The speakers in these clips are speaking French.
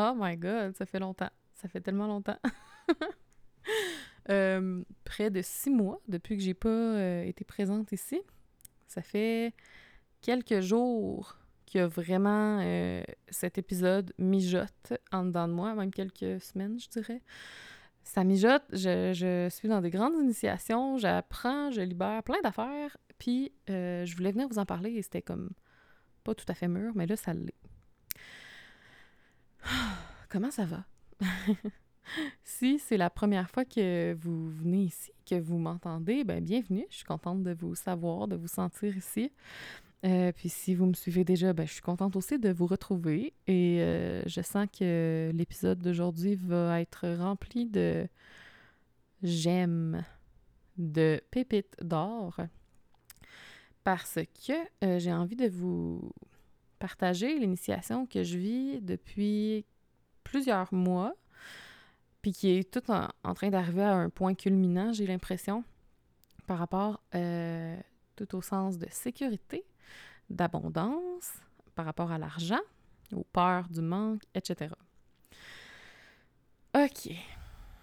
Oh my god, ça fait longtemps. Ça fait tellement longtemps. Euh, près de six mois depuis que j'ai pas euh, été présente ici. Ça fait quelques jours a vraiment euh, cet épisode mijote en dedans de moi, même quelques semaines, je dirais. Ça mijote, je suis dans des grandes initiations, j'apprends, je libère plein d'affaires, puis je voulais venir vous en parler et c'était comme pas tout à fait mûr, mais là, ça l'est. Comment ça va? si c'est la première fois que vous venez ici, que vous m'entendez, ben bienvenue. Je suis contente de vous savoir, de vous sentir ici. Euh, puis si vous me suivez déjà, ben, je suis contente aussi de vous retrouver. Et euh, je sens que l'épisode d'aujourd'hui va être rempli de j'aime, de pépites d'or. Parce que euh, j'ai envie de vous partager l'initiation que je vis depuis plusieurs mois puis qui est tout en, train d'arriver à un point culminant, j'ai l'impression, par rapport euh, tout au sens de sécurité, d'abondance, par rapport à l'argent, aux peurs du manque, etc. OK.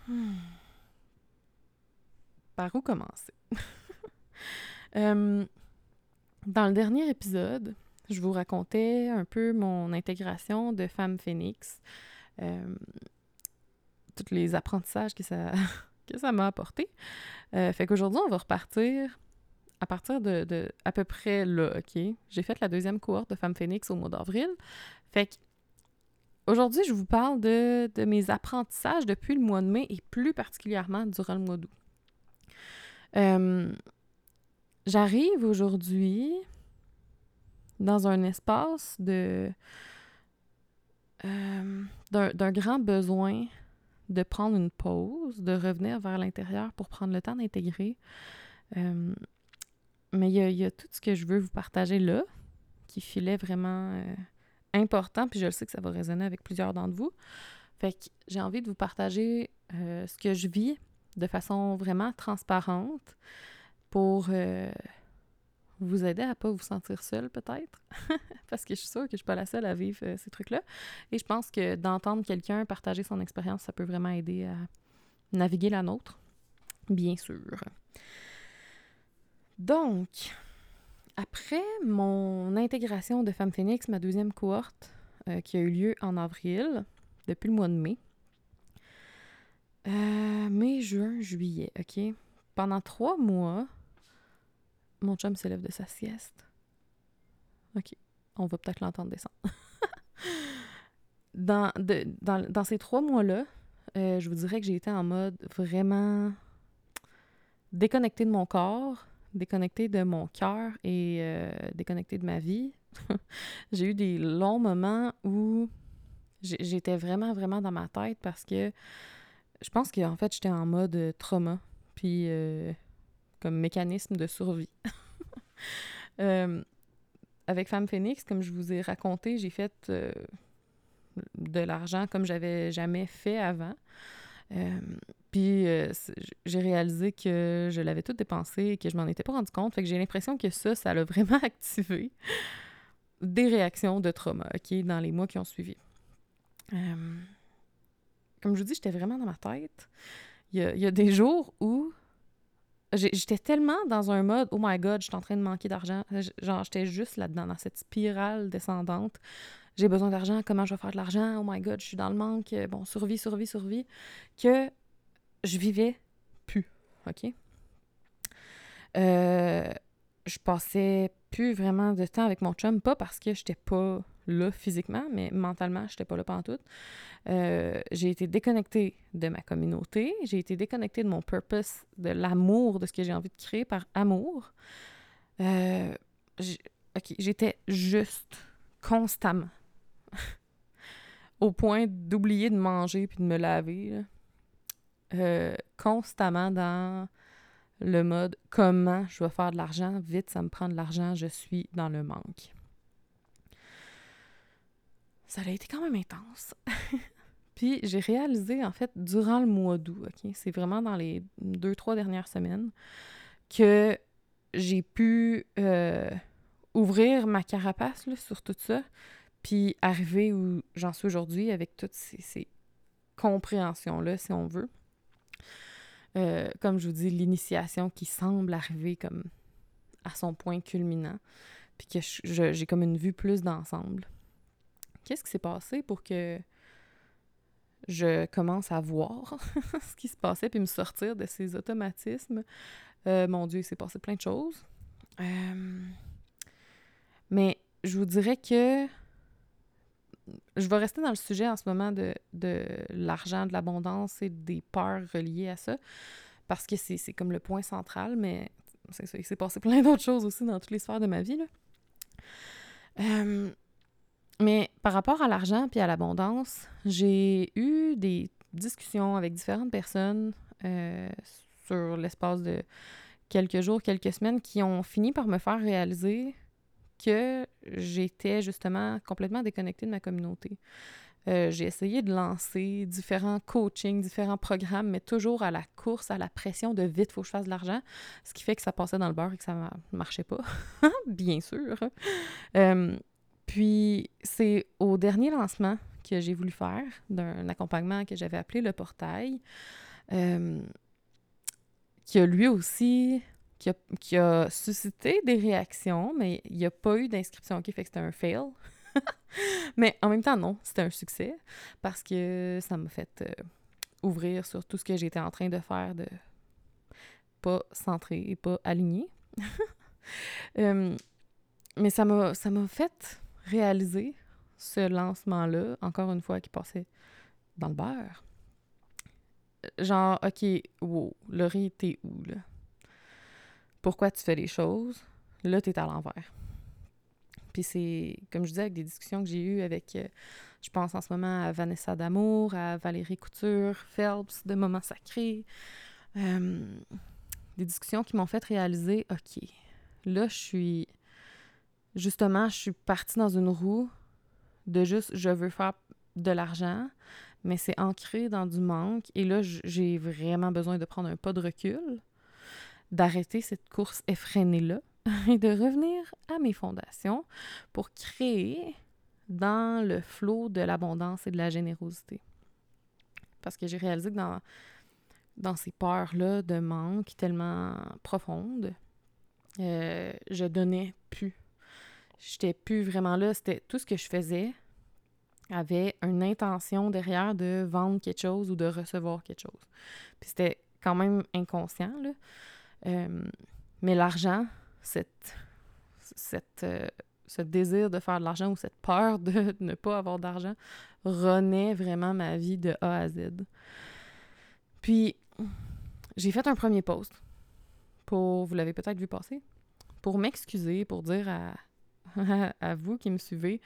Hmm. Par où commencer? Euh, dans le dernier épisode, je vous racontais un peu mon intégration de femme phénix. Euh, tous les apprentissages que ça que ça m'a apporté. Euh, fait qu'aujourd'hui, on va repartir à partir de, à peu près là, OK? J'ai fait la deuxième cohorte de Femmes Phoenix au mois d'avril. Fait que aujourd'hui, je vous parle de, mes apprentissages depuis le mois de mai et plus particulièrement durant le mois d'août. Euh, j'arrive aujourd'hui dans un espace de euh, d'un grand besoin de prendre une pause, de revenir vers l'intérieur pour prendre le temps d'intégrer. Euh, mais il y, a, tout ce que je veux vous partager là, qui filait vraiment euh, important, puis je le sais que ça va résonner avec plusieurs d'entre vous. Fait que j'ai envie de vous partager ce que je vis de façon vraiment transparente pour vous aider à pas vous sentir seul peut-être? Parce que je suis sûre que je suis pas la seule à vivre euh, ces trucs-là et je pense que d'entendre quelqu'un partager son expérience ça peut vraiment aider à naviguer la nôtre bien sûr. Donc après mon intégration de Femme Phoenix, ma deuxième cohorte euh, qui a eu lieu en avril depuis le mois de mai euh, mai, juin, juillet, OK? Pendant trois mois, mon chum s'élève de sa sieste. OK. On va peut-être l'entendre descendre. dans, dans, ces trois mois-là, euh, je vous dirais que j'ai été en mode vraiment déconnecté de mon corps, déconnecté de mon cœur et euh, déconnecté de ma vie. j'ai eu des longs moments où j'étais vraiment, vraiment dans ma tête parce que je pense qu'en fait, j'étais en mode trauma. Puis euh, comme mécanisme de survie. Euh, avec Femme Phoenix, comme je vous ai raconté, j'ai fait euh, de l'argent comme j'avais jamais fait avant. Euh, puis j'ai réalisé que je l'avais tout dépensé et que je m'en étais pas rendu compte. Fait que j'ai l'impression que ça, ça l'a vraiment activé des réactions de trauma, OK, dans les mois qui ont suivi. comme je vous dis, j'étais vraiment dans ma tête. Il y y a des jours où J'étais tellement dans un mode Oh my god, je en train de manquer d'argent. Genre, j'étais juste là-dedans, dans cette spirale descendante. J'ai besoin d'argent, comment je vais faire de l'argent? Oh my god, je suis dans le manque. Bon, survie, survie, survie. Que je vivais plus. OK? Euh, je passais plus vraiment de temps avec mon chum, pas parce que j'étais pas là physiquement, mais mentalement, j'étais pas là tout. Euh, j'ai été déconnectée de ma communauté, j'ai été déconnectée de mon purpose, de l'amour, de ce que j'ai envie de créer par amour. Euh, j'étais juste constamment au point d'oublier de manger puis de me laver. Euh, constamment dans le mode comment je vais faire de l'argent, vite, ça me prend de l'argent, je suis dans le manque. Ça a été quand même intense. Puis j'ai réalisé, en fait, durant le mois d'août, c'est vraiment dans les deux, trois dernières semaines, que j'ai pu euh, ouvrir ma carapace sur tout ça, Puis arriver où j'en suis aujourd'hui avec toutes ces, compréhensions-là, si on veut. Euh, comme je vous dis, l'initiation qui semble arriver comme à son point culminant, puis que j'ai comme une vue plus d'ensemble. Qu'est-ce qui s'est passé pour que je commence à voir ce qui se passait, puis me sortir de ces automatismes? Euh, mon Dieu, il s'est passé plein de choses. Euh, mais je vous dirais que je vais rester dans le sujet en ce moment de, de l'argent, de l'abondance et des peurs reliées à ça, parce que c'est comme le point central, mais c'est ça, il s'est passé plein d'autres choses aussi dans toutes les sphères de ma vie. Là. Euh, mais par rapport à l'argent puis à l'abondance, j'ai eu des discussions avec différentes personnes euh, sur l'espace de quelques jours, quelques semaines qui ont fini par me faire réaliser que j'étais justement complètement déconnectée de ma communauté. Euh, j'ai essayé de lancer différents coachings, différents programmes, mais toujours à la course, à la pression de vite, faut que je fasse de l'argent, ce qui fait que ça passait dans le beurre et que ça ne marchait pas, bien sûr. Euh, puis c'est au dernier lancement que j'ai voulu faire d'un accompagnement que j'avais appelé le portail, euh, qui a lui aussi qui a, suscité des réactions, mais il n'y a pas eu d'inscription. OK, fait que c'était un fail. mais en même temps, non, c'était un succès parce que ça m'a fait euh, ouvrir sur tout ce que j'étais en train de faire de pas centré et pas aligné. Euh, mais ça m'a fait réaliser ce lancement-là, encore une fois, qui passait dans le beurre. Genre, OK, wow, Laurie, t'es où, là? pourquoi tu fais les choses, là, tu es à l'envers. Puis c'est, comme je disais, avec des discussions que j'ai eues avec, euh, je pense en ce moment à Vanessa Damour, à Valérie Couture, Phelps, de Moments Sacrés. Euh, des discussions qui m'ont fait réaliser, OK, là, je suis. Justement, je suis partie dans une roue de juste, je veux faire de l'argent, mais c'est ancré dans du manque. Et là, j'ai vraiment besoin de prendre un pas de recul d'arrêter cette course effrénée-là et de revenir à mes fondations pour créer dans le flot de l'abondance et de la générosité. Parce que j'ai réalisé que dans, ces peurs-là de manque tellement profondes, euh, je donnais plus. J'étais plus vraiment là. C'était tout ce que je faisais avait une intention derrière de vendre quelque chose ou de recevoir quelque chose. Puis c'était quand même inconscient, là. Euh, mais l'argent, cette, cette, euh, ce désir de faire de l'argent ou cette peur de ne pas avoir d'argent renaît vraiment ma vie de A à Z. Puis, j'ai fait un premier post pour, vous l'avez peut-être vu passer, pour m'excuser, pour dire à, à, vous qui me suivez,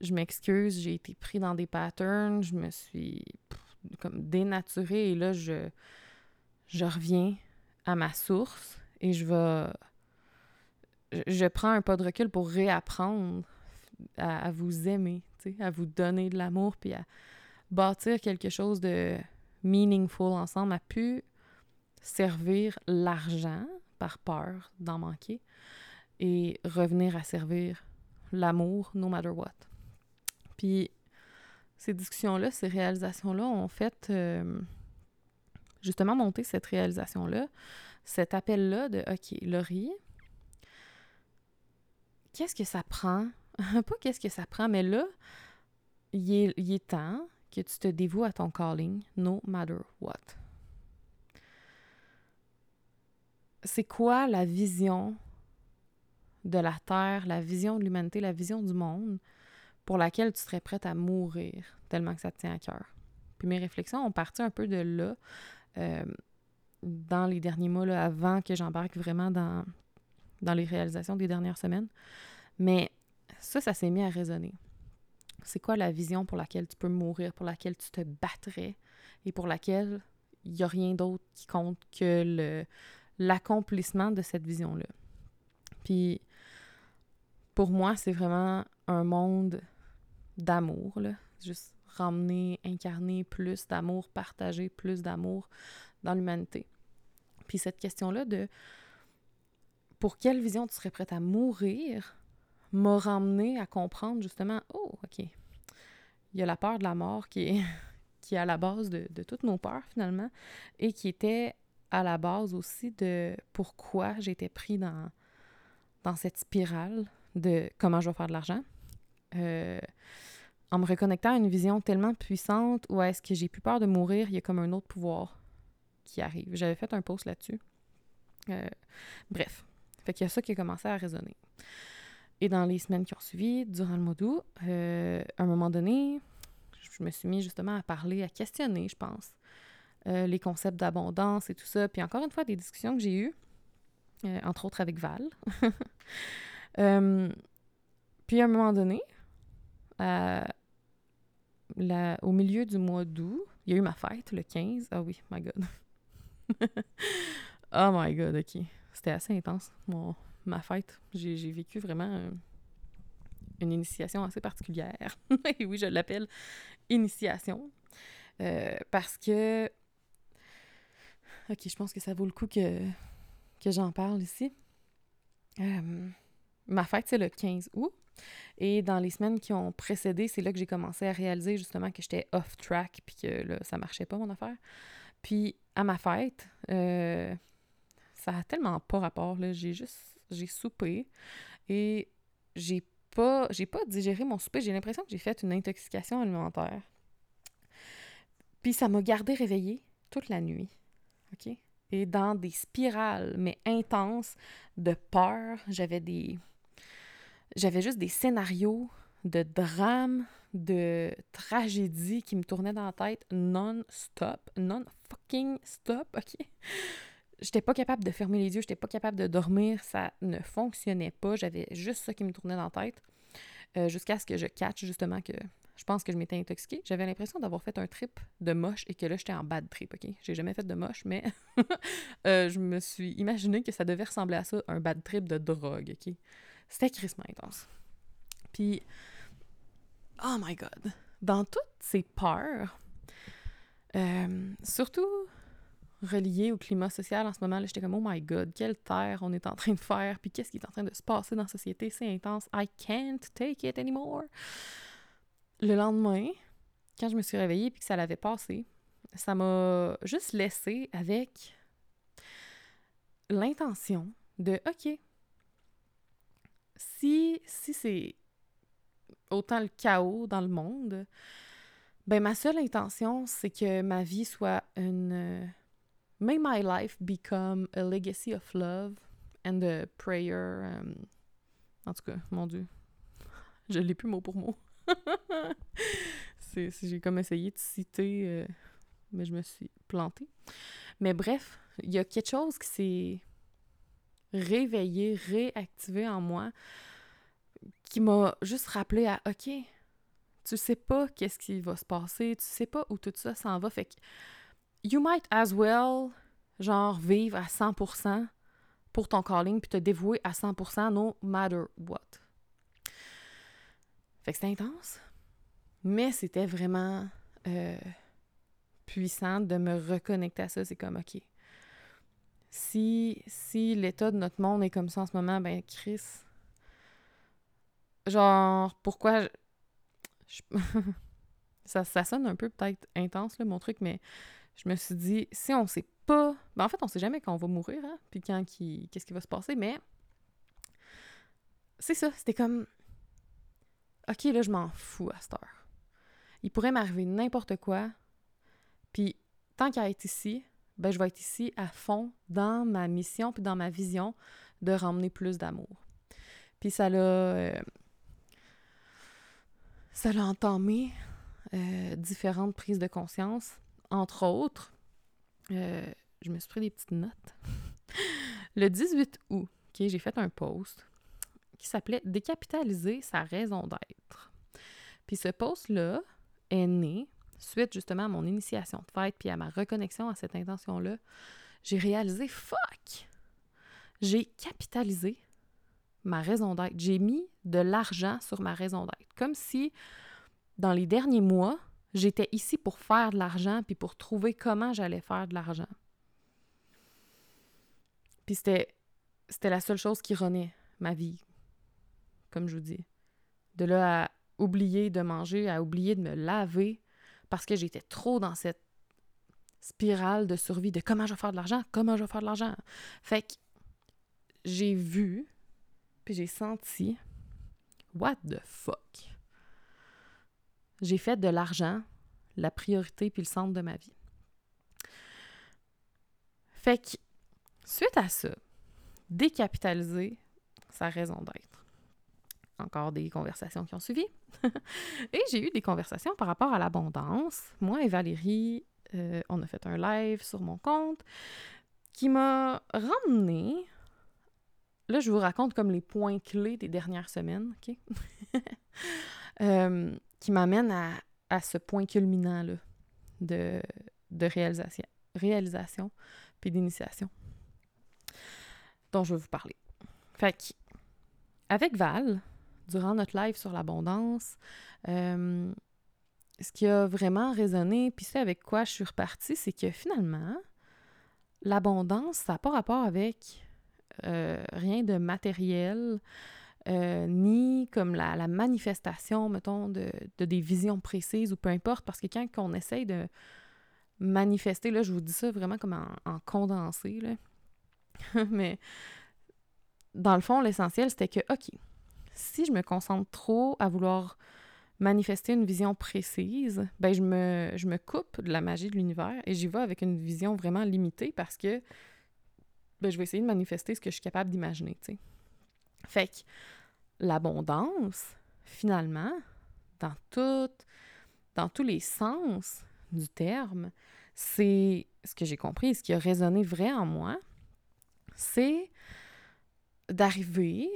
je m'excuse, j'ai été pris dans des patterns, je me suis comme dénaturée et là, je, je reviens à ma source et je vais. Je, prends un pas de recul pour réapprendre à, vous aimer, à vous donner de l'amour, puis à bâtir quelque chose de meaningful ensemble, à pu servir l'argent par peur d'en manquer et revenir à servir l'amour no matter what. Puis ces discussions-là, ces réalisations-là ont fait euh, justement monter cette réalisation-là, cet appel-là de OK, Laurie, qu'est-ce que ça prend? Pas qu'est-ce que ça prend, mais là, il est, il est temps que tu te dévoues à ton calling, no matter what. C'est quoi la vision de la Terre, la vision de l'humanité, la vision du monde pour laquelle tu serais prête à mourir tellement que ça te tient à cœur? Puis mes réflexions ont parti un peu de là, euh, dans les derniers mois, là, avant que j'embarque vraiment dans, les réalisations des dernières semaines. Mais ça, ça s'est mis à résonner. C'est quoi la vision pour laquelle tu peux mourir, pour laquelle tu te battrais et pour laquelle il n'y a rien d'autre qui compte que l'accomplissement de cette vision-là? Puis, pour moi, c'est vraiment un monde d'amour. Juste ramener, incarner plus d'amour, partager plus d'amour dans l'humanité. Puis cette question-là de pour quelle vision tu serais prête à mourir m'a ramené à comprendre justement, oh, OK, il y a la peur de la mort qui est, qui est à la base de, de toutes nos peurs finalement, et qui était à la base aussi de pourquoi j'étais pris dans, dans cette spirale de comment je vais faire de l'argent. Euh, en me reconnectant à une vision tellement puissante où est-ce que j'ai plus peur de mourir, il y a comme un autre pouvoir qui arrive. J'avais fait un post là-dessus. Euh, bref, fait qu'il y a ça qui a commencé à résonner. Et dans les semaines qui ont suivi, durant le mois d'août, euh, à un moment donné, je me suis mis justement à parler, à questionner, je pense, les concepts d'abondance et tout ça. Puis encore une fois, des discussions que j'ai eues, entre autres avec Val. puis à un moment donné, au milieu du mois d'août, il y a eu ma fête, le 15. Ah oui, my God. oh my God, OK. C'était assez intense, mon, ma fête. J'ai vécu vraiment une initiation assez particulière. Et oui, je l'appelle initiation. Euh, parce que... OK, je pense que ça vaut le coup que, j'en parle ici. Euh, ma fête, c'est le 15 août. Et dans les semaines qui ont précédé, c'est là que j'ai commencé à réaliser justement que j'étais off track puis que là, ça marchait pas mon affaire. Puis à ma fête, euh, ça a tellement pas rapport. J'ai juste j'ai soupé et j'ai pas j'ai pas digéré mon souper. J'ai l'impression que j'ai fait une intoxication alimentaire. Puis ça m'a gardé réveillée toute la nuit. Et dans des spirales, mais intenses, de peur. J'avais des j'avais juste des scénarios de drames, de tragédies qui me tournaient dans la tête non-stop, non-fucking stop, OK? J'étais pas capable de fermer les yeux, j'étais pas capable de dormir, ça ne fonctionnait pas, j'avais juste ça qui me tournait dans la tête, euh, jusqu'à ce que je catch justement que je pense que je m'étais intoxiquée. J'avais l'impression d'avoir fait un trip de moche et que là, j'étais en bad trip, OK? J'ai jamais fait de moche, mais euh, je me suis imaginé que ça devait ressembler à ça, un bad trip de drogue, OK? C'était crissement intense. Puis, oh my God, dans toutes ces peurs, euh, surtout reliées au climat social en ce moment, j'étais comme, oh my God, quelle terre on est en train de faire, puis qu'est-ce qui est en train de se passer dans la société, c'est intense, I can't take it anymore. Le lendemain, quand je me suis réveillée puis que ça l'avait passé, ça m'a juste laissé avec l'intention de, OK, si, si c'est autant le chaos dans le monde, ben ma seule intention, c'est que ma vie soit une... may my life become a legacy of love and a prayer. Um, en tout cas, mon Dieu, je l'ai plus mot pour mot. J'ai comme essayé de citer, euh, mais je me suis plantée. Mais bref, il y a quelque chose qui s'est réveillé, réactivé en moi, qui m'a juste rappelé à OK, tu sais pas qu'est-ce qui va se passer, tu sais pas où tout ça s'en va. Fait que you might as well, genre, vivre à 100% pour ton calling puis te dévouer à 100% no matter what. Fait que c'était intense, mais c'était vraiment euh, puissant de me reconnecter à ça. C'est comme, OK, si, si l'état de notre monde est comme ça en ce moment, ben Chris, genre, pourquoi... ça, ça sonne un peu peut-être intense, mon truc, mais je me suis dit, si on sait pas... Ben en fait, on sait jamais quand on va mourir, hein, puis quand qui... qu'est-ce qui va se passer, mais... C'est ça, c'était comme... OK, là, je m'en fous à cette heure. Il pourrait m'arriver n'importe quoi, puis tant qu'à être ici, ben, je vais être ici à fond dans ma mission puis dans ma vision de ramener plus d'amour. Puis ça l'a... Euh, ça l'a entamé euh, différentes prises de conscience. Entre autres, euh, je me suis pris des petites notes. Le 18 août, j'ai fait un post qui s'appelait Décapitaliser sa raison d'être. Puis ce post-là est né suite justement à mon initiation de fête puis à ma reconnexion à cette intention-là. J'ai réalisé fuck! J'ai capitalisé ma raison d'être. J'ai mis de l'argent sur ma raison d'être. Comme si, dans les derniers mois, j'étais ici pour faire de l'argent puis pour trouver comment j'allais faire de l'argent. Puis c'était, c'était la seule chose qui renaît ma vie. comme je vous dis. De là à oublier de manger, à oublier de me laver, parce que j'étais trop dans cette spirale de survie de comment je vais faire de l'argent, comment je vais faire de l'argent. Fait que j'ai vu, puis j'ai senti, what the fuck? J'ai fait de l'argent la priorité puis le centre de ma vie. Fait que, suite à ça, décapitaliser sa raison d'être. Encore des conversations qui ont suivi. et j'ai eu des conversations par rapport à l'abondance. Moi et Valérie, euh, on a fait un live sur mon compte qui m'a ramené. Là, je vous raconte comme les points clés des dernières semaines, OK? Euh, qui m'amène à, à, ce point culminant là, de, de réalisation, réalisation puis d'initiation dont je vais vous parler. Fait que, avec Val, durant notre live sur l'abondance, euh, ce qui a vraiment résonné, puis c'est avec quoi je suis repartie, c'est que finalement, l'abondance, ça n'a pas rapport avec euh, rien de matériel, euh, ni comme la, manifestation, mettons, de, des visions précises ou peu importe, parce que quand on essaye de manifester, là, je vous dis ça vraiment comme en, en condensé, là. mais dans le fond, l'essentiel, c'était que, OK, si je me concentre trop à vouloir manifester une vision précise, ben je me, coupe de la magie de l'univers et j'y vais avec une vision vraiment limitée parce que ben, je vais essayer de manifester ce que je suis capable d'imaginer. Fait que l'abondance, finalement, dans dans tous les sens du terme, c'est ce que j'ai compris, ce qui a résonné vrai en moi, c'est d'arriver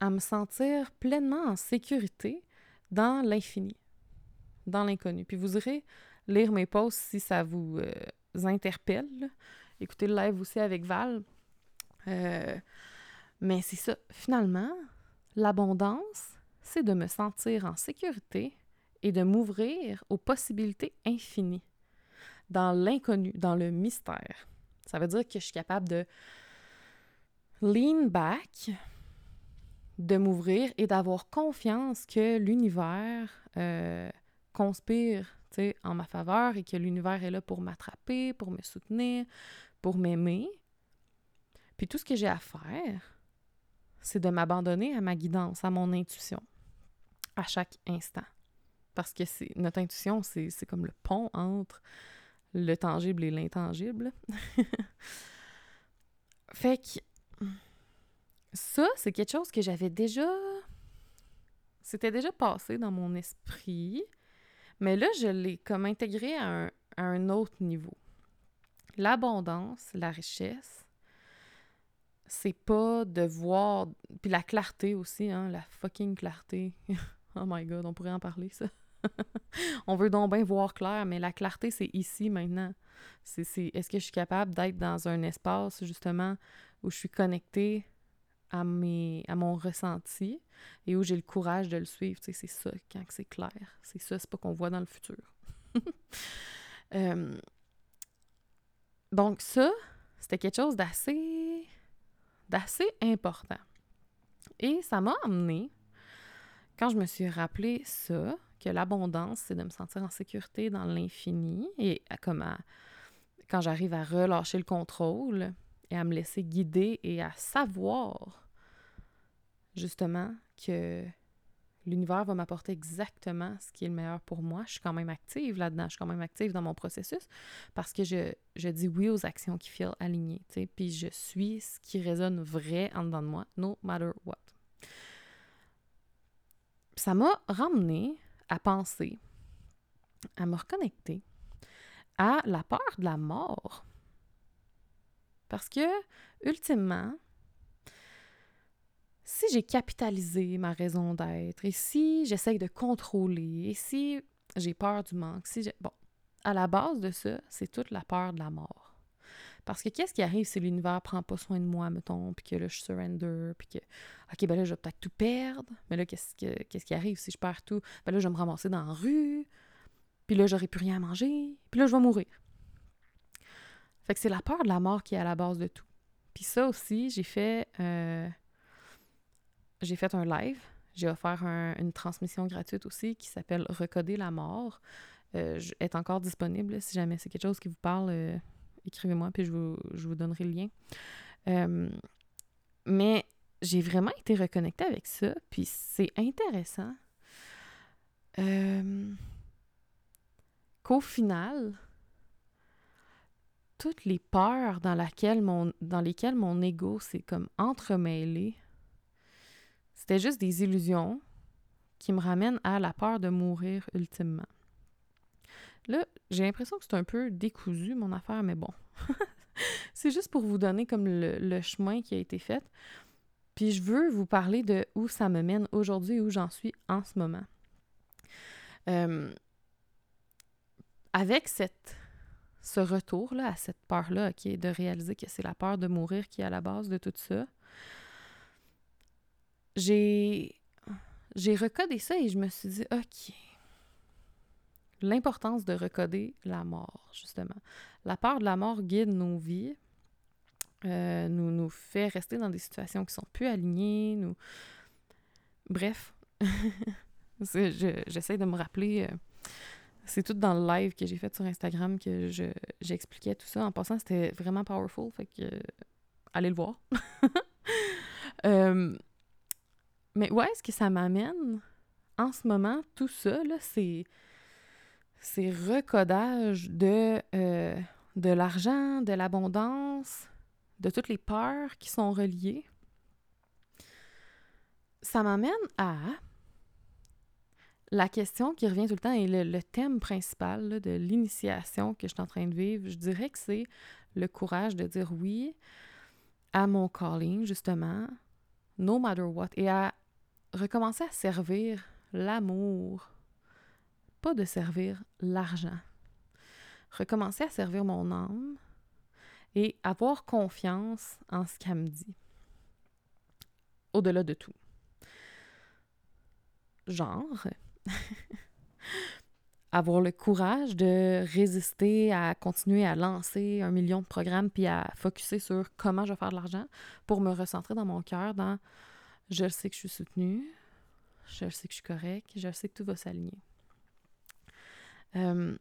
à me sentir pleinement en sécurité dans l'infini, dans l'inconnu. Puis vous irez lire mes posts si ça vous euh, interpelle. Écoutez le live aussi avec Val. Euh, mais c'est ça. Finalement, l'abondance, c'est de me sentir en sécurité et de m'ouvrir aux possibilités infinies, dans l'inconnu, dans le mystère. Ça veut dire que je suis capable de lean back, de m'ouvrir et d'avoir confiance que l'univers euh, conspire en ma faveur et que l'univers est là pour m'attraper, pour me soutenir, pour m'aimer. Puis tout ce que j'ai à faire, c'est de m'abandonner à ma guidance, à mon intuition, à chaque instant. Parce que c'est notre intuition, c'est comme le pont entre le tangible et l'intangible. fait que ça, c'est quelque chose que j'avais déjà. C'était déjà passé dans mon esprit, mais là, je l'ai comme intégré à un, autre niveau. L'abondance, la richesse, c'est pas de voir. Puis la clarté aussi, hein, la fucking clarté. oh my god, on pourrait en parler, ça. on veut donc bien voir clair, mais la clarté, c'est ici maintenant. C'est, est-ce que je suis capable d'être dans un espace, justement, où je suis connectée à, mes, à mon ressenti et où j'ai le courage de le suivre. c'est ça, quand c'est clair. C'est ça, c'est pas qu'on voit dans le futur. Euh, donc ça, c'était quelque chose d'assez d'assez important. Et ça m'a amené, quand je me suis rappelé ça, que l'abondance, c'est de me sentir en sécurité dans l'infini et comme quand j'arrive à relâcher le contrôle, et à me laisser guider et à savoir justement que l'univers va m'apporter exactement ce qui est le meilleur pour moi. Je suis quand même active là-dedans, je suis quand même active dans mon processus parce que je, je dis oui aux actions qui filent alignées, tu sais, puis je suis ce qui résonne vrai en dedans de moi, no matter what. Ça m'a ramené à penser, à me reconnecter à la peur de la mort. Parce que, ultimement, si j'ai capitalisé ma raison d'être, et si j'essaye de contrôler, et si j'ai peur du manque, si j'ai... Bon, à la base de ça, c'est toute la peur de la mort. Parce que qu'est-ce qui arrive si l'univers prend pas soin de moi, mettons, puis que là, je surrender, puis que, OK, ben là, je vais peut-être tout perdre, mais là, qu'est-ce, que, qu'est-ce qui arrive si je perds tout? Ben là, je vais me ramasser dans la rue, puis là, j'aurai plus rien à manger, puis là, je vais mourir. Fait que c'est la peur de la mort qui est à la base de tout. Puis ça aussi, j'ai fait, euh, fait un live j'ai offert une transmission gratuite aussi qui s'appelle Recoder la mort. Euh, est encore disponible. Si jamais c'est quelque chose qui vous parle, euh, écrivez-moi, puis je vous, je vous, donnerai le lien. Mais j'ai vraiment été reconnectée avec ça, puis c'est intéressant qu'au final, toutes les peurs dans, lesquelles mon ego s'est comme entremêlé, c'était juste des illusions qui me ramènent à la peur de mourir ultimement. Là, j'ai l'impression que c'est un peu décousu, mon affaire, mais bon. c'est juste pour vous donner comme le, chemin qui a été fait. Puis je veux vous parler de où ça me mène aujourd'hui, où j'en suis en ce moment. Euh, avec cette, ce retour-là, à cette peur-là, qui est de réaliser que c'est la peur de mourir qui est à la base de tout ça, j'ai, recodé ça et je me suis dit, OK, l'importance de recoder la mort, justement. La peur de la mort guide nos vies, euh, nous, nous fait rester dans des situations qui sont plus alignées, nous... Bref, j'essaie de me rappeler... Euh, c'est tout dans le live que j'ai fait sur Instagram que j'expliquais tout ça. En passant, c'était vraiment powerful, fait que allez le voir. Euh, mais ouais, ce que ça m'amène en ce moment, tout ça, là, c'est ces recodages de, euh, de l'argent, de l'abondance, de toutes les peurs qui sont reliées, ça m'amène à la question qui revient tout le temps et le, thème principal de l'initiation que je suis en train de vivre. Je dirais que c'est le courage de dire oui à mon calling, justement, no matter what, et à recommencer à servir l'amour pas de servir l'argent. Recommencer à servir mon âme et avoir confiance en ce qu'elle me dit. Au-delà de tout. Genre, avoir le courage de résister à continuer à lancer un million de programmes puis à focuser sur comment je vais faire de l'argent pour me recentrer dans mon cœur, dans je sais que je suis soutenue, je sais que je suis correct, je sais que tout va s'aligner. Euh,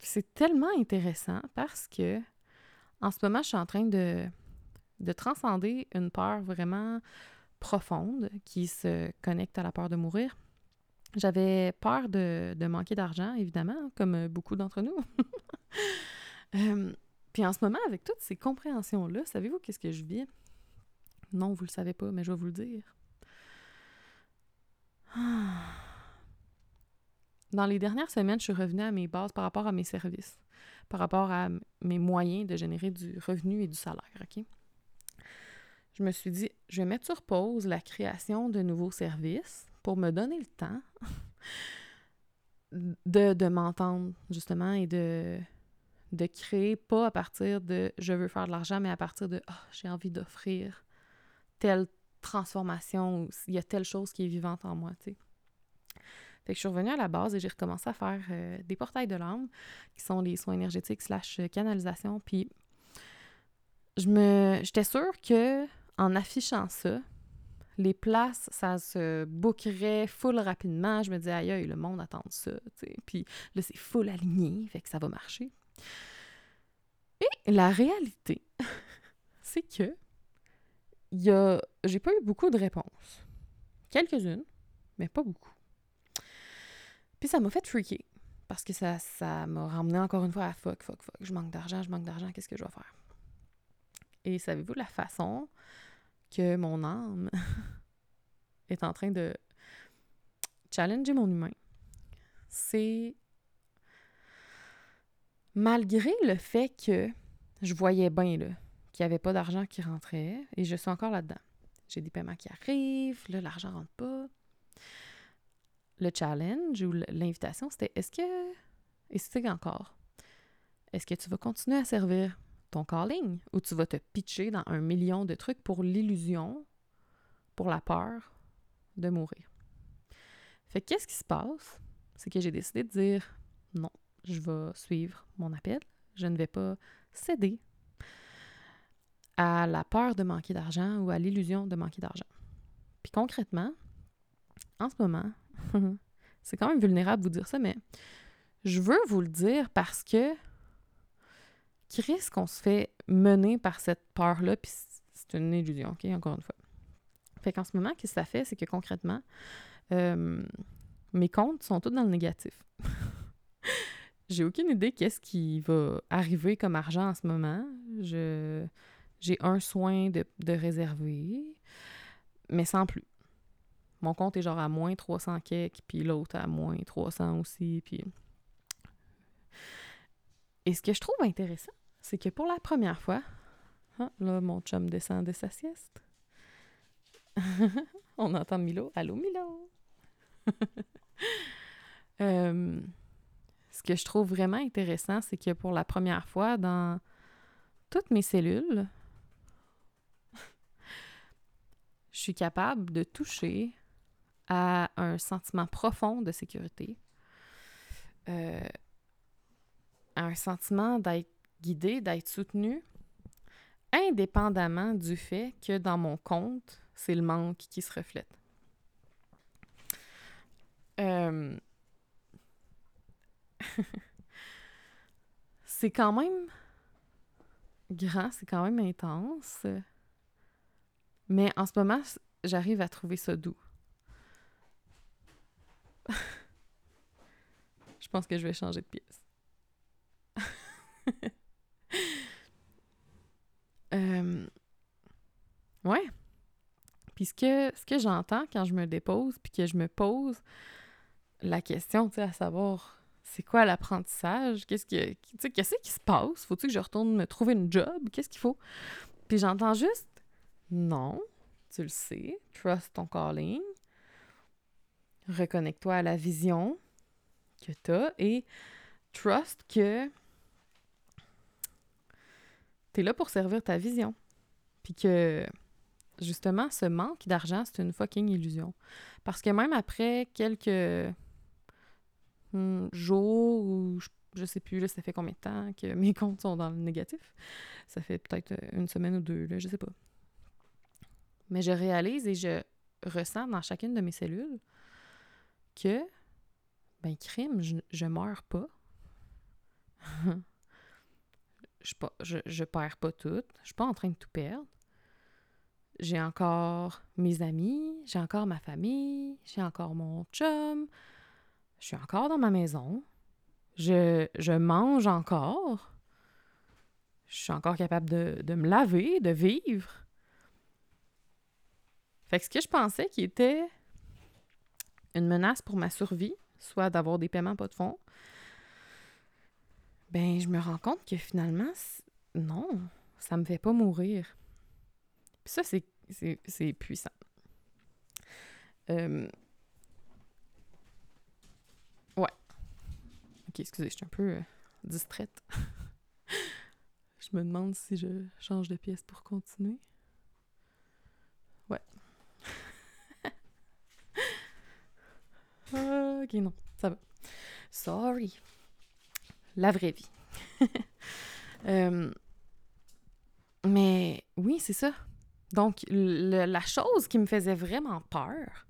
c'est tellement intéressant parce que en ce moment, je suis en train de, de transcender une peur vraiment profonde qui se connecte à la peur de mourir. J'avais peur de, manquer d'argent, évidemment, comme beaucoup d'entre nous. Euh, puis en ce moment, avec toutes ces compréhensions-là, savez-vous qu'est-ce que je vis? Non, vous le savez pas, mais je vais vous le dire. Dans les dernières semaines, je suis revenue à mes bases par rapport à mes services, par rapport à mes moyens de générer du revenu et du salaire, OK? Je me suis dit, je vais mettre sur pause la création de nouveaux services pour me donner le temps de, m'entendre, justement, et de, de créer, pas à partir de je veux faire de l'argent, mais à partir de oh, j'ai envie d'offrir telle transformation, il y a telle chose qui est vivante en moi, tu sais. Fait que je suis revenue à la base et j'ai recommencé à faire euh, des portails de l'âme, qui sont les soins énergétiques slash euh, canalisation. Puis je me j'étais sûre que en affichant ça, les places, ça se bouquerait full rapidement. Je me disais, aïe, aïe le monde attend ça, tu sais. Puis là, c'est full aligné, fait que ça va marcher. Et la réalité, c'est que y a, j'ai pas eu beaucoup de réponses. Quelques-unes, mais pas beaucoup. Puis ça m'a fait freaker. Parce que ça, ça m'a ramené encore une fois à fuck, fuck, fuck. Je manque d'argent, je manque d'argent, qu'est-ce que je vais faire? Et savez-vous la façon mon âme est en train de challenger mon humain? C'est malgré le fait que je voyais bien qu'il n'y avait pas d'argent qui rentrait, et je suis encore là-dedans. J'ai des paiements qui arrivent, là, l'argent rentre pas le challenge ou l'invitation, c'était est-ce que, et c'est encore, est-ce que tu vas continuer à servir? Calling ou tu vas te pitcher dans un million de trucs pour l'illusion, pour la peur de mourir? Fait qu'est-ce qui se passe? C'est que j'ai décidé de dire non, je vais suivre mon appel, je ne vais pas céder à la peur de manquer d'argent ou à l'illusion de manquer d'argent. Puis concrètement, en ce moment, c'est quand même vulnérable de vous dire ça, mais je veux vous le dire parce que risque qu'on se fait mener par cette peur-là, puis c'est une illusion, OK, encore une fois. Fait qu'en ce moment, ce que ça fait, c'est que concrètement, euh, mes comptes sont tous dans le négatif. j'ai aucune idée qu'est-ce qui va arriver comme argent en ce moment. Je, j'ai un soin de, de réserver, mais sans plus. Mon compte est genre à moins 300 kek, puis l'autre à moins 300 aussi, puis... Et ce que je trouve intéressant, c'est que pour la première fois, ah, là, mon chum descend de sa sieste. On entend Milo. Allô, Milo! Euh, ce que je trouve vraiment intéressant, c'est que pour la première fois dans toutes mes cellules, je suis capable de toucher à un sentiment profond de sécurité, euh, à un sentiment d'être guidé, d'être soutenu, indépendamment du fait que dans mon compte, c'est le manque qui se reflète. Euh, c'est quand même grand, c'est quand même intense. Mais en ce moment, j'arrive à trouver ça doux. je pense que je vais changer de pièce. Euh, ouais. Puis ce que, ce que j'entends quand je me dépose, puis que je me pose la question, tu sais, à savoir c'est quoi l'apprentissage? Qu'est-ce qui, qu'est-ce qui se passe? Faut-il que je retourne me trouver une job? Qu'est-ce qu'il faut? Puis j'entends juste non, tu le sais, trust ton calling, reconnecte-toi à la vision que tu as et trust que tu es là pour servir ta vision. Puis que, justement, ce manque d'argent, c'est une fucking illusion. Parce que même après quelques hmm, jours ou je, sais plus, là, ça fait combien de temps que mes comptes sont dans le négatif, ça fait peut-être une semaine ou deux, là, je sais pas. Mais je réalise et je ressens dans chacune de mes cellules que, ben, crime, je, je meurs pas. je, je, je perds pas tout. Je suis pas en train de tout perdre. J'ai encore mes amis, j'ai encore ma famille, j'ai encore mon chum, je suis encore dans ma maison, je, je mange encore, je suis encore capable de, de me laver, de vivre. Fait que ce que je pensais qui était une menace pour ma survie, soit d'avoir des paiements pas de fonds, ben je me rends compte que finalement, non, ça me fait pas mourir. Puis ça, c'est puissant. Euh, ouais. Ok, excusez, je suis un peu euh, distraite. je me demande si je change de pièce pour continuer. Ouais. ok, non, ça va. Sorry la vraie vie. Euh, mais oui, c'est ça. Donc, la chose qui me faisait vraiment peur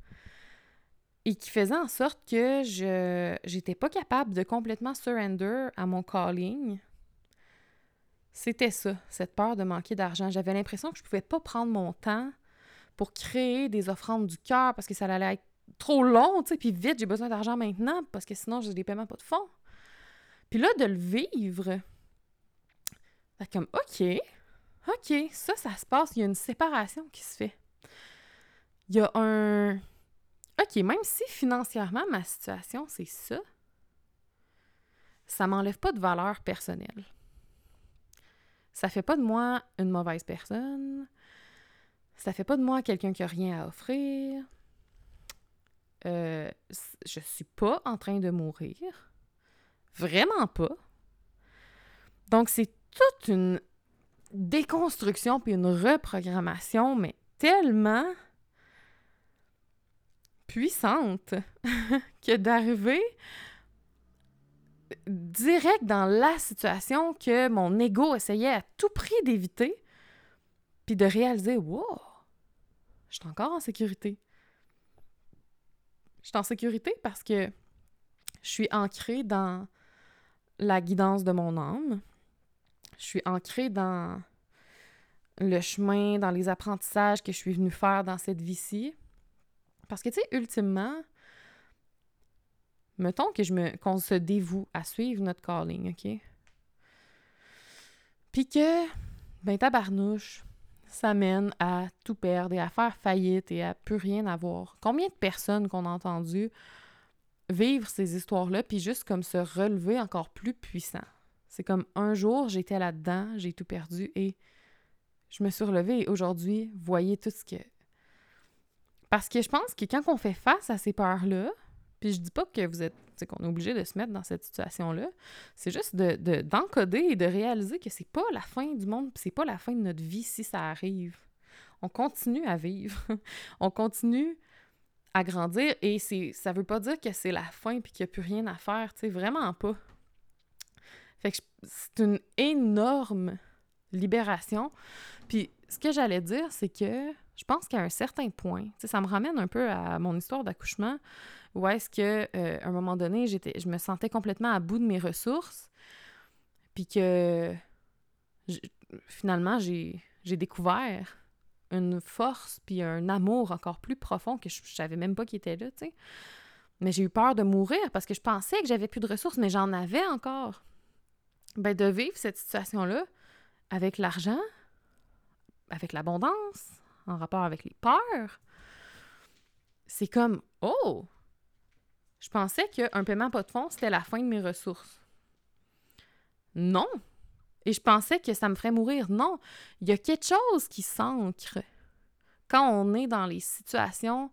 et qui faisait en sorte que je j'étais pas capable de complètement surrender à mon calling, c'était ça, cette peur de manquer d'argent. J'avais l'impression que je pouvais pas prendre mon temps pour créer des offrandes du cœur parce que ça allait être trop long, tu sais, puis vite, j'ai besoin d'argent maintenant parce que sinon j'ai des paiements pas de fonds. Puis là, de le vivre, fait comme, OK, OK, ça, ça se passe. Il y a une séparation qui se fait. Il y a un. OK, même si financièrement, ma situation, c'est ça, ça m'enlève pas de valeur personnelle. Ça fait pas de moi une mauvaise personne. Ça fait pas de moi quelqu'un qui a rien à offrir. Euh, je suis pas en train de mourir. Vraiment pas. Donc, c'est toute une déconstruction puis une reprogrammation, mais tellement puissante que d'arriver direct dans la situation que mon ego essayait à tout prix d'éviter, puis de réaliser, wow, je suis encore en sécurité. Je suis en sécurité parce que je suis ancrée dans la guidance de mon âme. Je suis ancrée dans le chemin, dans les apprentissages que je suis venue faire dans cette vie-ci. Parce que, tu sais, ultimement, mettons que je me, qu'on se dévoue à suivre notre calling, OK? Puis que, ben, tabarnouche, ça mène à tout perdre et à faire faillite et à plus rien avoir. Combien de personnes qu'on a entendu vivre ces histoires-là, puis juste comme se relever encore plus puissant. C'est comme un jour, j'étais là-dedans, j'ai tout perdu et je me suis relevée et aujourd'hui, voyez tout ce que. Parce que je pense que quand on fait face à ces peurs-là, puis je dis pas que vous êtes, c'est qu'on est obligé de se mettre dans cette situation-là, c'est juste de, d'encoder et de réaliser que c'est pas la fin du monde, c'est pas la fin de notre vie si ça arrive. On continue à vivre. on continue à grandir et c'est ça veut pas dire que c'est la fin puis qu'il n'y a plus rien à faire, tu sais, vraiment pas. Fait que c'est une énorme libération. Puis ce que j'allais dire, c'est que je pense qu'à un certain point, ça me ramène un peu à mon histoire d'accouchement, où est-ce que euh, un moment donné, je me sentais complètement à bout de mes ressources, puis que finalement j'ai découvert une force puis un amour encore plus profond que je, je savais même pas qu'il était là, tu sais. Mais j'ai eu peur de mourir parce que je pensais que j'avais plus de ressources, mais j'en avais encore. Ben, de vivre cette situation-là avec l'argent, avec l'abondance, en rapport avec les peurs, c'est comme Oh! Je pensais qu'un paiement pas de fonds, c'était la fin de mes ressources. Non! Et je pensais que ça me ferait mourir. Non, il y a quelque chose qui s'ancre quand on est dans les situations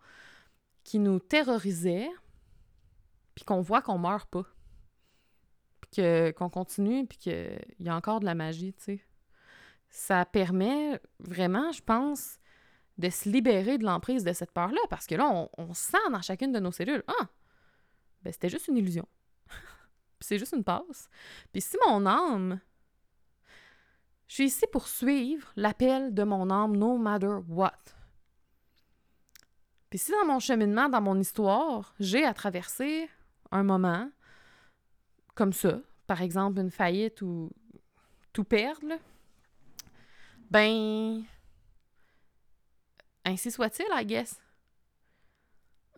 qui nous terrorisaient, puis qu'on voit qu'on meurt pas, puis qu'on continue, puis qu'il y a encore de la magie, tu sais. Ça permet vraiment, je pense, de se libérer de l'emprise de cette peur-là, parce que là, on, sent dans chacune de nos cellules, ah, ben c'était juste une illusion. puis c'est juste une passe. Puis si mon âme je suis ici pour suivre l'appel de mon âme, no matter what. Puis si dans mon cheminement, dans mon histoire, j'ai à traverser un moment comme ça, par exemple une faillite ou tout perdre, ben ainsi soit-il, I guess.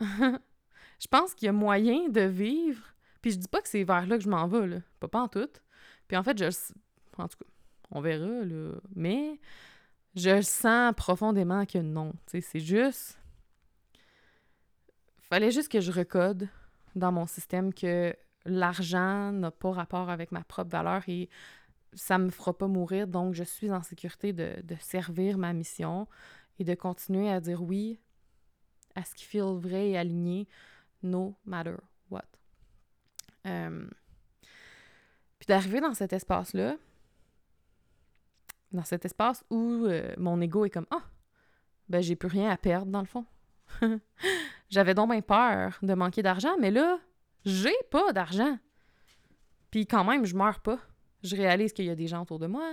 je pense qu'il y a moyen de vivre. Puis je dis pas que c'est vers là que je m'en vais, là. Pas, pas en tout. Puis en fait, je. En tout cas, on verra, là. Mais je sens profondément que non. C'est juste. Fallait juste que je recode dans mon système que l'argent n'a pas rapport avec ma propre valeur et ça me fera pas mourir. Donc, je suis en sécurité de, servir ma mission et de continuer à dire oui à ce qui feel vrai et aligné, no matter what. Euh, puis d'arriver dans cet espace-là, dans cet espace où euh, mon ego est comme Ah, ben j'ai plus rien à perdre dans le fond. J'avais donc peur de manquer d'argent, mais là, j'ai pas d'argent. Puis quand même, je meurs pas. Je réalise qu'il y a des gens autour de moi,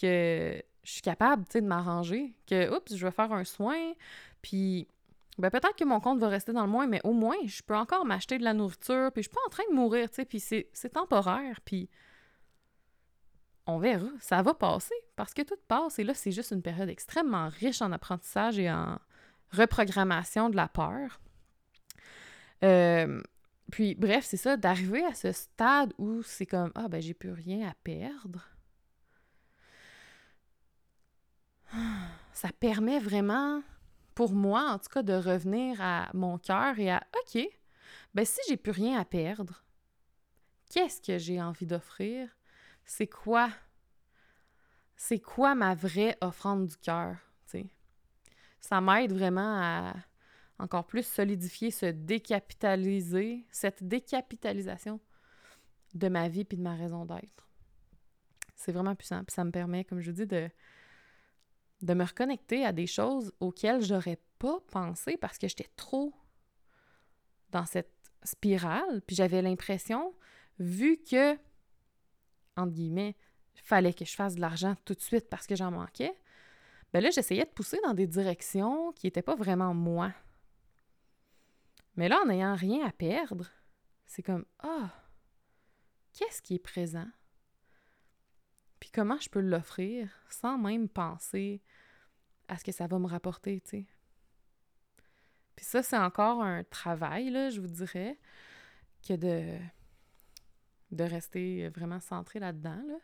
que je suis capable, tu sais, de m'arranger, que, oups, je vais faire un soin, puis ben peut-être que mon compte va rester dans le moins, mais au moins, je peux encore m'acheter de la nourriture, puis je suis pas en train de mourir, tu sais, puis c'est temporaire, puis on verra, ça va passer parce que tout passe et là, c'est juste une période extrêmement riche en apprentissage et en reprogrammation de la peur. Euh, puis, bref, c'est ça, d'arriver à ce stade où c'est comme Ah, ben, j'ai plus rien à perdre. Ça permet vraiment, pour moi en tout cas, de revenir à mon cœur et à OK, ben, si j'ai plus rien à perdre, qu'est-ce que j'ai envie d'offrir? c'est quoi c'est quoi ma vraie offrande du cœur, Ça m'aide vraiment à encore plus solidifier, se décapitaliser, cette décapitalisation de ma vie puis de ma raison d'être. C'est vraiment puissant. Puis ça me permet, comme je dis, de, de me reconnecter à des choses auxquelles j'aurais pas pensé parce que j'étais trop dans cette spirale. Puis j'avais l'impression, vu que entre guillemets, il fallait que je fasse de l'argent tout de suite parce que j'en manquais, ben là, j'essayais de pousser dans des directions qui n'étaient pas vraiment moi. Mais là, en n'ayant rien à perdre, c'est comme Ah, qu'est-ce qui est présent? Puis comment je peux l'offrir sans même penser à ce que ça va me rapporter, tu sais? Puis ça, c'est encore un travail, là, je vous dirais, que de, de rester vraiment centré là-dedans, là.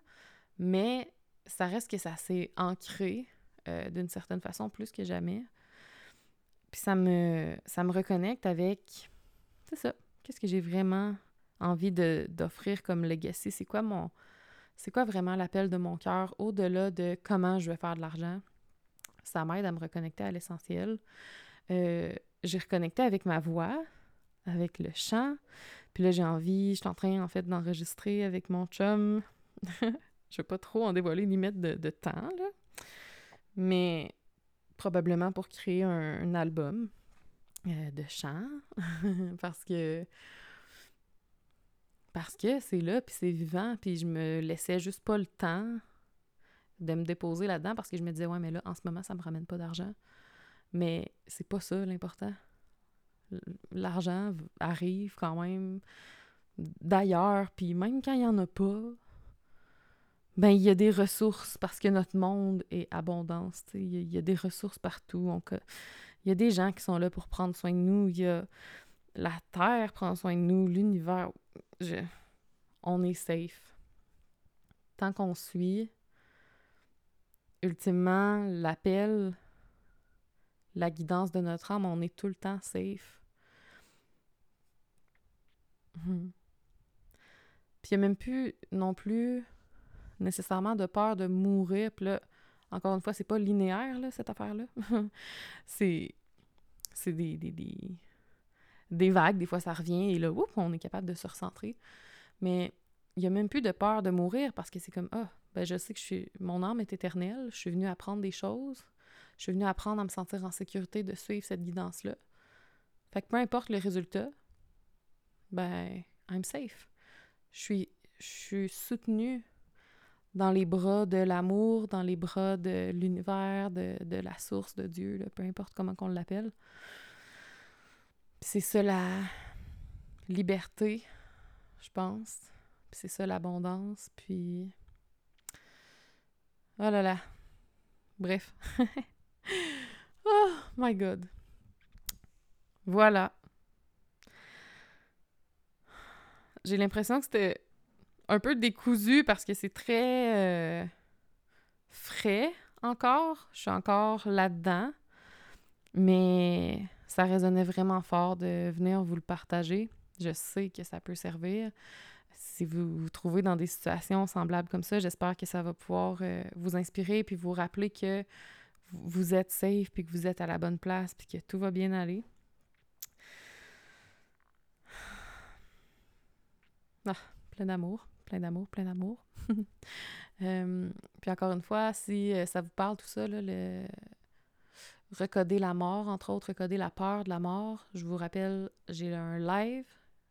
Mais ça reste que ça s'est ancré euh, d'une certaine façon plus que jamais. Puis ça me, ça me reconnecte avec, c'est ça, qu'est-ce que j'ai vraiment envie d'offrir comme legacy? C'est quoi mon, c'est quoi vraiment l'appel de mon cœur au-delà de comment je vais faire de l'argent? Ça m'aide à me reconnecter à l'essentiel. Euh, j'ai reconnecté avec ma voix, avec le chant. Puis là, j'ai envie, je suis en train en fait d'enregistrer avec mon chum. je veux pas trop en dévoiler limite de, de temps, là. Mais probablement pour créer un, album euh, de chant. parce que parce que c'est là, puis c'est vivant, puis je me laissais juste pas le temps de me déposer là-dedans parce que je me disais, ouais, mais là, en ce moment, ça me ramène pas d'argent. Mais c'est pas ça l'important. L'argent arrive quand même d'ailleurs, puis même quand il y en a pas, ben il y a des ressources parce que notre monde est abondance. Il y, a des ressources partout. Il y a des gens qui sont là pour prendre soin de nous. Il y a la Terre prend soin de nous, l'univers. On est safe. Tant qu'on suit, ultimement, l'appel, la guidance de notre âme, on est tout le temps safe. Hmm. Puis il n'y a même plus non plus nécessairement de peur de mourir. Encore une fois, c'est pas linéaire, cette affaire-là. c'est. C'est des, des, des, des, vagues, des fois ça revient, et là, oups, on est capable de se recentrer. Mais il n'y a même plus de peur de mourir parce que c'est comme Ah, ben je sais que je suis. Mon âme est éternelle, je suis venue apprendre des choses, je suis venue apprendre à me sentir en sécurité de suivre cette guidance-là. Fait que peu importe le résultat, ben, I'm safe. Je suis, je suis soutenue dans les bras de l'amour, dans les bras de l'univers, de, de, la source de Dieu, peu importe comment qu'on l'appelle. C'est ça la liberté, je pense. c'est ça l'abondance. Puis. Oh là là. Bref. oh my God. Voilà. J'ai l'impression que c'était un peu décousu parce que c'est très euh, frais encore. Je suis encore là-dedans. Mais ça résonnait vraiment fort de venir vous le partager. Je sais que ça peut servir. Si vous vous trouvez dans des situations semblables comme ça, j'espère que ça va pouvoir euh, vous inspirer puis vous rappeler que vous êtes safe puis que vous êtes à la bonne place puis que tout va bien aller. Ah, plein d'amour plein d'amour, plein d'amour. Euh, puis encore une fois, si euh, ça vous parle tout ça, le recoder la mort, entre autres, recoder la peur de la mort, je vous rappelle, j'ai un live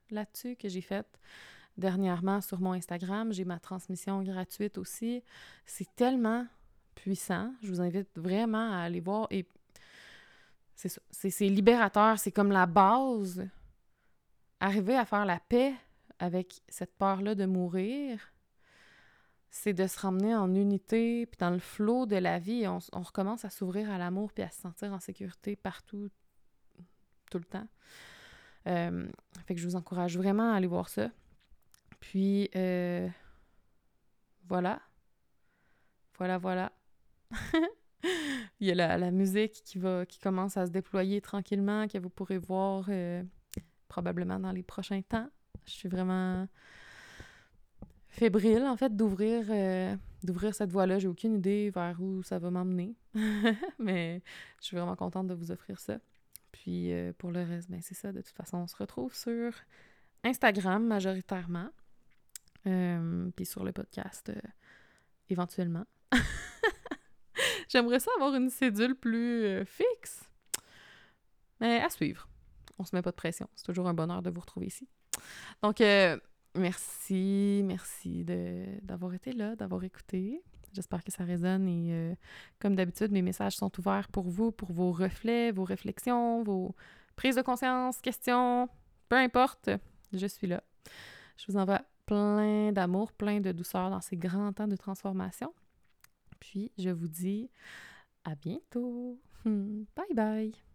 là-dessus que j'ai fait dernièrement sur mon Instagram. J'ai ma transmission gratuite aussi. C'est tellement puissant. Je vous invite vraiment à aller voir. Et c'est libérateur. C'est comme la base. Arriver à faire la paix avec cette peur-là de mourir, c'est de se ramener en unité, puis dans le flot de la vie, on, recommence à s'ouvrir à l'amour, puis à se sentir en sécurité partout, tout le temps. Euh, fait que je vous encourage vraiment à aller voir ça. Puis, euh, voilà. Voilà, voilà. Il y a la, musique qui commence à se déployer tranquillement, que vous pourrez voir euh, probablement dans les prochains temps. Je suis vraiment fébrile, en fait, d'ouvrir euh, d'ouvrir cette voie-là. J'ai aucune idée vers où ça va m'emmener. Mais je suis vraiment contente de vous offrir ça. Puis euh, pour le reste, ben c'est ça. De toute façon, on se retrouve sur Instagram majoritairement. Euh, puis sur le podcast éventuellement. J'aimerais ça avoir une cédule plus fixe. Mais à suivre. On se met pas de pression. C'est toujours un bonheur de vous retrouver ici. Donc, euh, merci, merci d'avoir été là, d'avoir écouté. J'espère que ça résonne et euh, comme d'habitude, mes messages sont ouverts pour vous, pour vos reflets, vos réflexions, vos prise de conscience, questions, peu importe, je suis là. Je vous envoie plein d'amour, plein de douceur dans ces grands temps de transformation. Puis, je vous dis à bientôt. Bye bye.